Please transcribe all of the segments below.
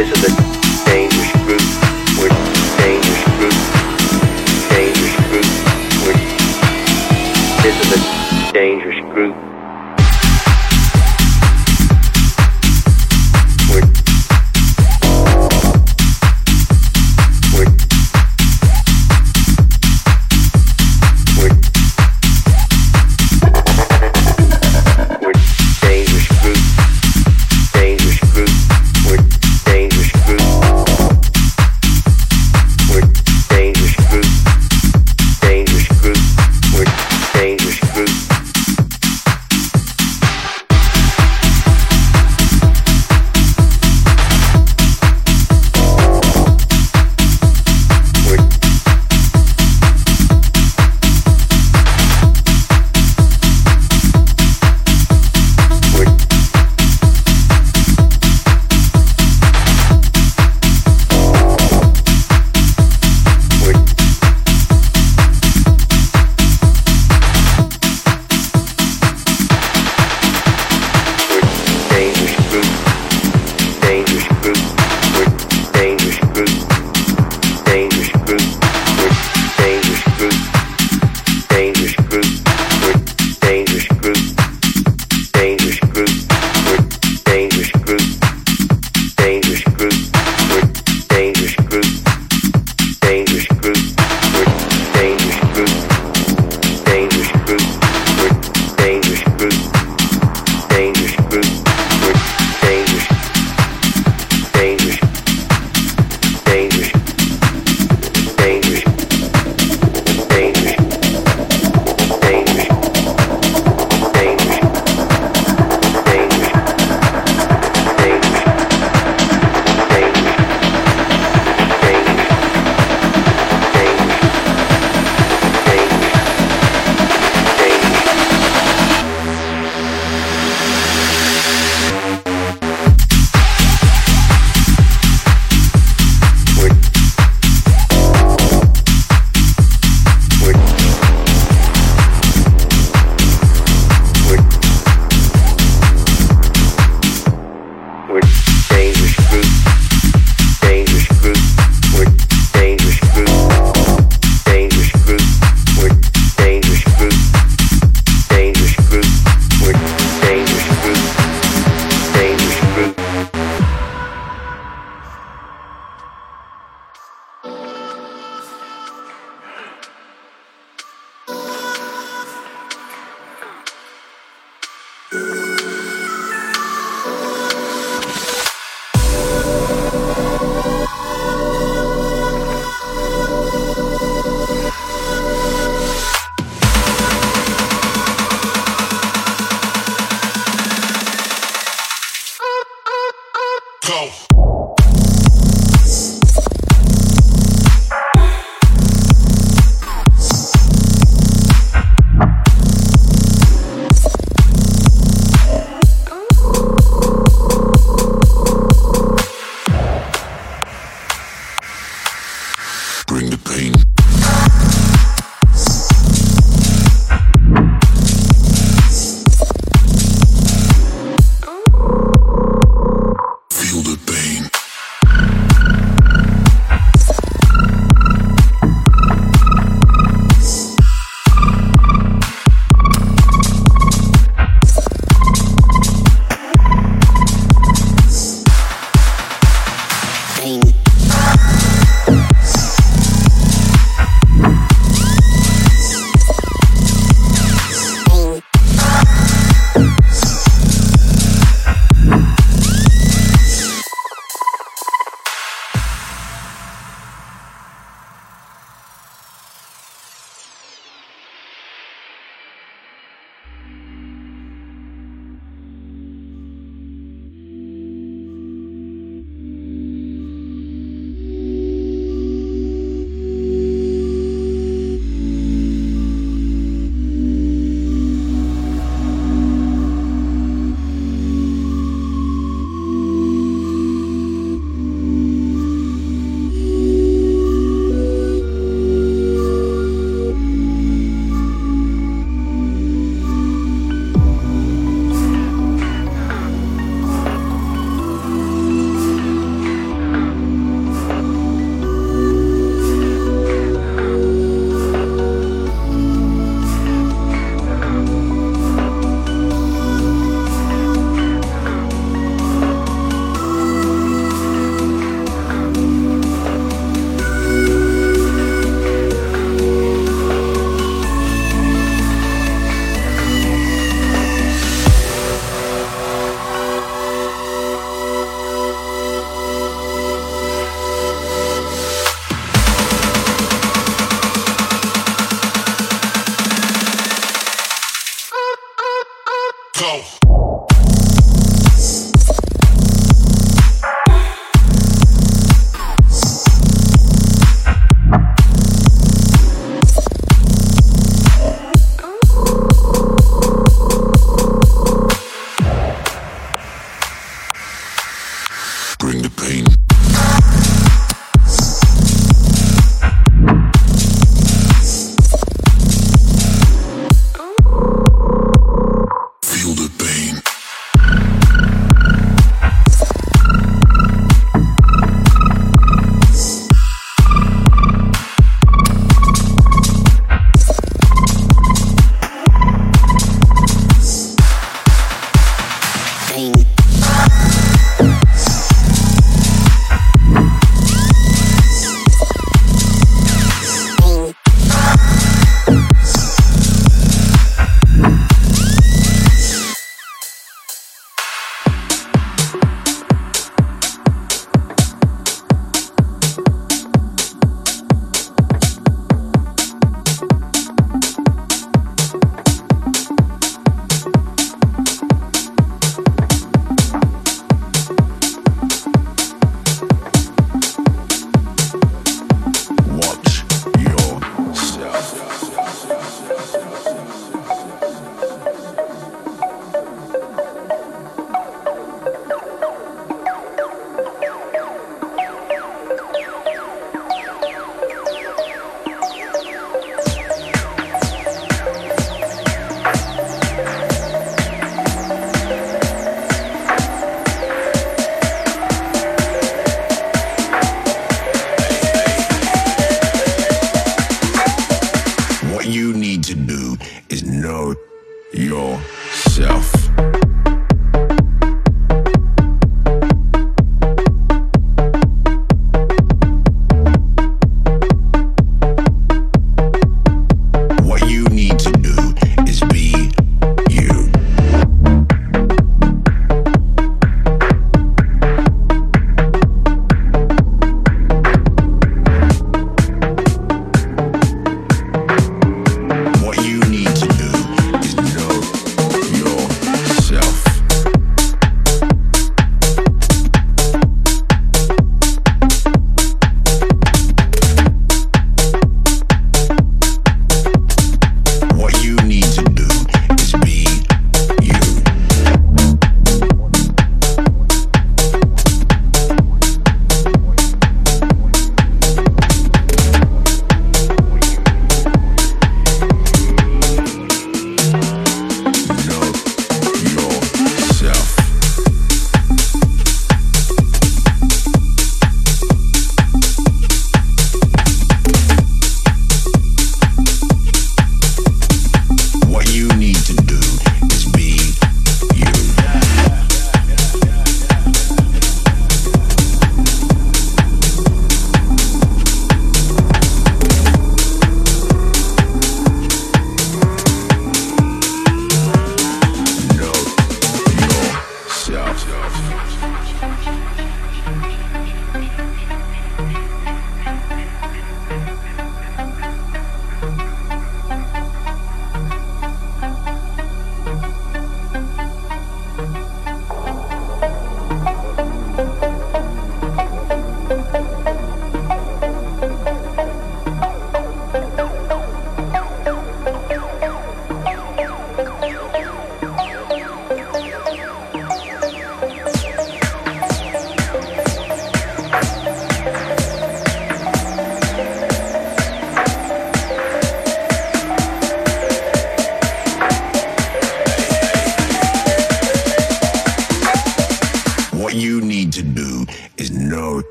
This is a dangerous group. We're dangerous group. Dangerous group. We're. This is a dangerous.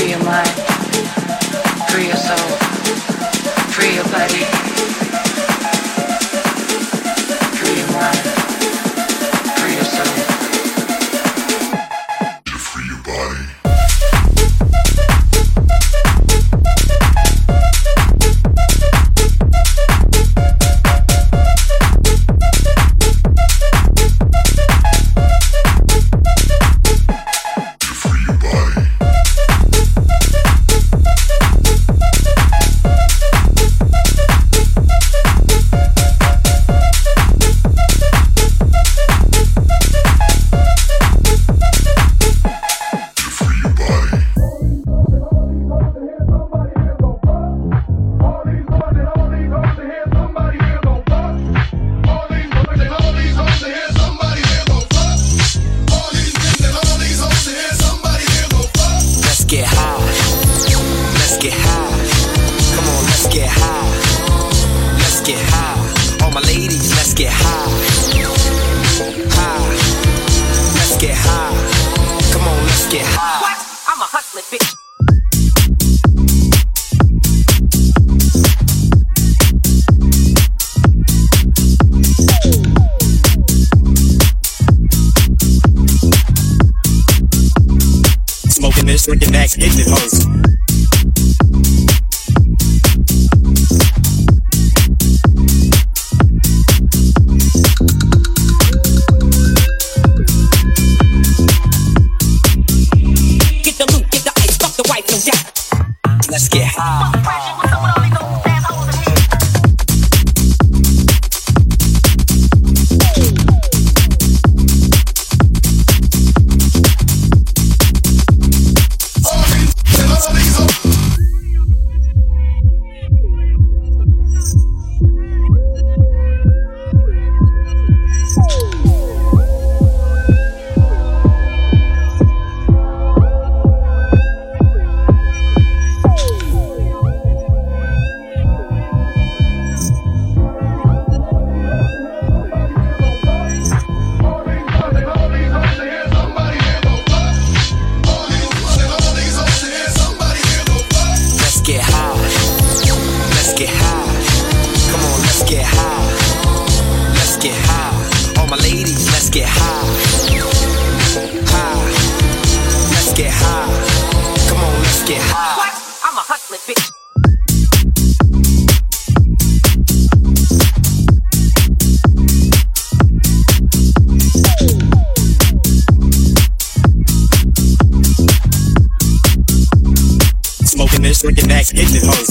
free your mind, free your soul, free your body. swinging that bringing that in the hoes.